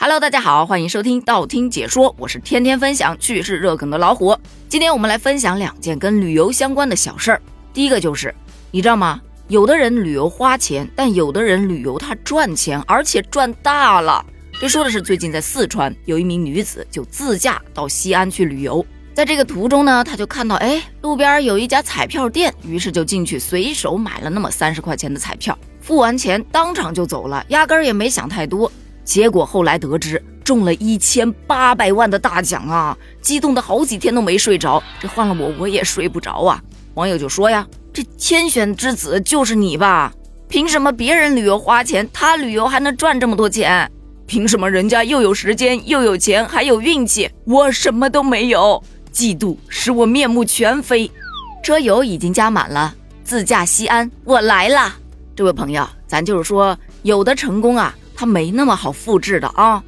Hello，大家好，欢迎收听道听解说，我是天天分享趣事热梗的老虎。今天我们来分享两件跟旅游相关的小事儿。第一个就是，你知道吗？有的人旅游花钱，但有的人旅游他赚钱，而且赚大了。这说的是最近在四川有一名女子就自驾到西安去旅游，在这个途中呢，她就看到哎路边有一家彩票店，于是就进去随手买了那么三十块钱的彩票，付完钱当场就走了，压根儿也没想太多。结果后来得知中了一千八百万的大奖啊，激动的好几天都没睡着。这换了我我也睡不着啊。网友就说呀：“这天选之子就是你吧？凭什么别人旅游花钱，他旅游还能赚这么多钱？凭什么人家又有时间又有钱还有运气，我什么都没有？嫉妒使我面目全非。”车油已经加满了，自驾西安，我来了。这位朋友，咱就是说，有的成功啊。它没那么好复制的啊！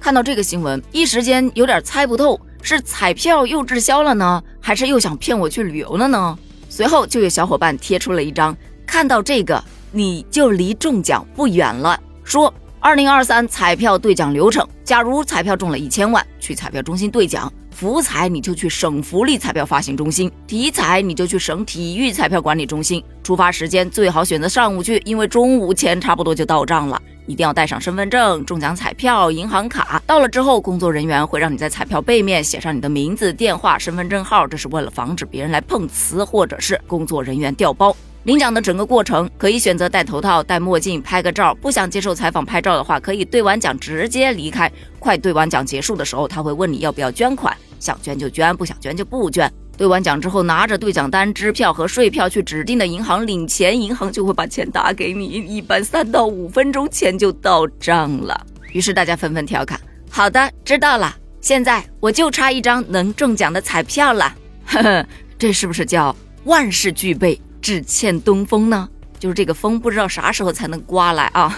看到这个新闻，一时间有点猜不透，是彩票又滞销了呢，还是又想骗我去旅游了呢？随后就有小伙伴贴出了一张，看到这个你就离中奖不远了。说二零二三彩票兑奖流程：假如彩票中了一千万，去彩票中心兑奖；福彩你就去省福利彩票发行中心；体彩你就去省体育彩票管理中心。出发时间最好选择上午去，因为中午钱差不多就到账了。一定要带上身份证、中奖彩票、银行卡。到了之后，工作人员会让你在彩票背面写上你的名字、电话、身份证号，这是为了防止别人来碰瓷，或者是工作人员调包。领奖的整个过程可以选择戴头套、戴墨镜拍个照。不想接受采访拍照的话，可以兑完奖直接离开。快兑完奖结束的时候，他会问你要不要捐款，想捐就捐，不想捐就不捐。兑完奖之后，拿着兑奖单、支票和税票去指定的银行领钱，银行就会把钱打给你，一般三到五分钟钱就到账了。于是大家纷纷调侃：“好的，知道了，现在我就差一张能中奖的彩票了。”呵呵，这是不是叫万事俱备，只欠东风呢？就是这个风不知道啥时候才能刮来啊！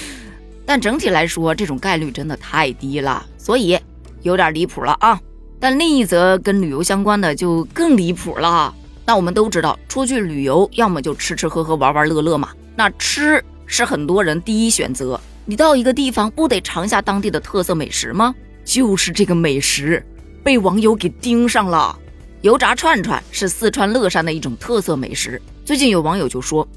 但整体来说，这种概率真的太低了，所以有点离谱了啊。但另一则跟旅游相关的就更离谱了。那我们都知道，出去旅游要么就吃吃喝喝、玩玩乐乐嘛。那吃是很多人第一选择。你到一个地方不得尝下当地的特色美食吗？就是这个美食被网友给盯上了。油炸串串是四川乐山的一种特色美食。最近有网友就说，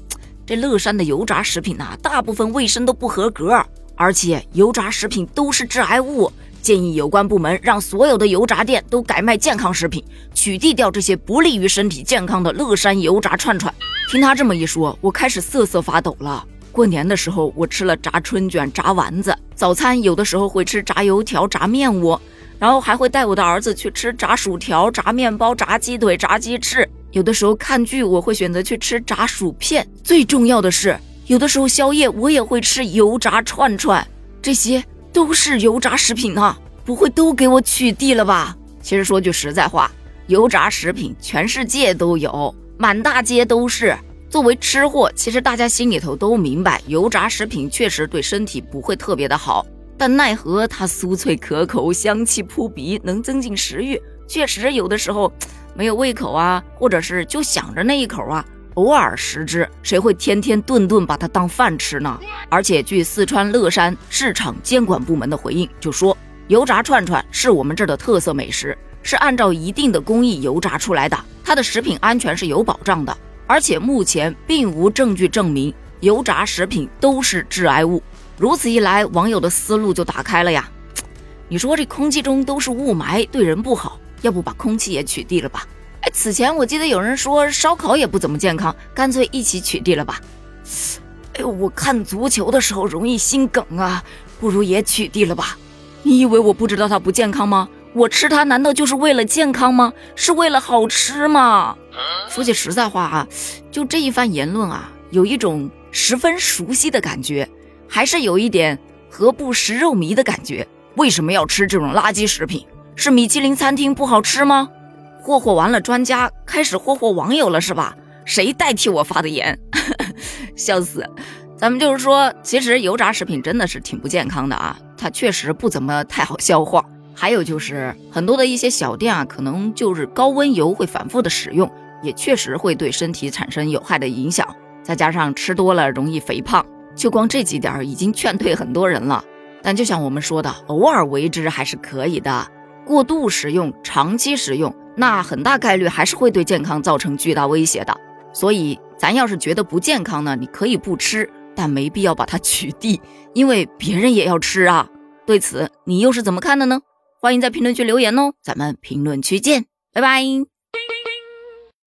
这乐山的油炸食品呐，大部分卫生都不合格，而且油炸食品都是致癌物。建议有关部门让所有的油炸店都改卖健康食品，取缔掉这些不利于身体健康的乐山油炸串串。听他这么一说，我开始瑟瑟发抖了。过年的时候，我吃了炸春卷、炸丸子；早餐有的时候会吃炸油条、炸面窝，然后还会带我的儿子去吃炸薯条、炸面包、炸鸡腿、炸鸡翅。有的时候看剧，我会选择去吃炸薯片。最重要的是，有的时候宵夜我也会吃油炸串串。这些。都是油炸食品啊，不会都给我取缔了吧？其实说句实在话，油炸食品全世界都有，满大街都是。作为吃货，其实大家心里头都明白，油炸食品确实对身体不会特别的好。但奈何它酥脆可口，香气扑鼻，能增进食欲。确实有的时候没有胃口啊，或者是就想着那一口啊。偶尔食之，谁会天天顿顿把它当饭吃呢？而且据四川乐山市场监管部门的回应，就说油炸串串是我们这儿的特色美食，是按照一定的工艺油炸出来的，它的食品安全是有保障的。而且目前并无证据证明油炸食品都是致癌物。如此一来，网友的思路就打开了呀。你说这空气中都是雾霾，对人不好，要不把空气也取缔了吧？哎，此前我记得有人说烧烤也不怎么健康，干脆一起取缔了吧。哎呦，我看足球的时候容易心梗啊，不如也取缔了吧。你以为我不知道它不健康吗？我吃它难道就是为了健康吗？是为了好吃吗？说句实在话啊，就这一番言论啊，有一种十分熟悉的感觉，还是有一点何不食肉糜的感觉。为什么要吃这种垃圾食品？是米其林餐厅不好吃吗？霍霍完了，专家开始霍霍网友了，是吧？谁代替我发的言？笑死！咱们就是说，其实油炸食品真的是挺不健康的啊，它确实不怎么太好消化。还有就是很多的一些小店啊，可能就是高温油会反复的使用，也确实会对身体产生有害的影响。再加上吃多了容易肥胖，就光这几点已经劝退很多人了。但就像我们说的，偶尔为之还是可以的。过度食用、长期食用，那很大概率还是会对健康造成巨大威胁的。所以，咱要是觉得不健康呢，你可以不吃，但没必要把它取缔，因为别人也要吃啊。对此，你又是怎么看的呢？欢迎在评论区留言哦，咱们评论区见，拜拜。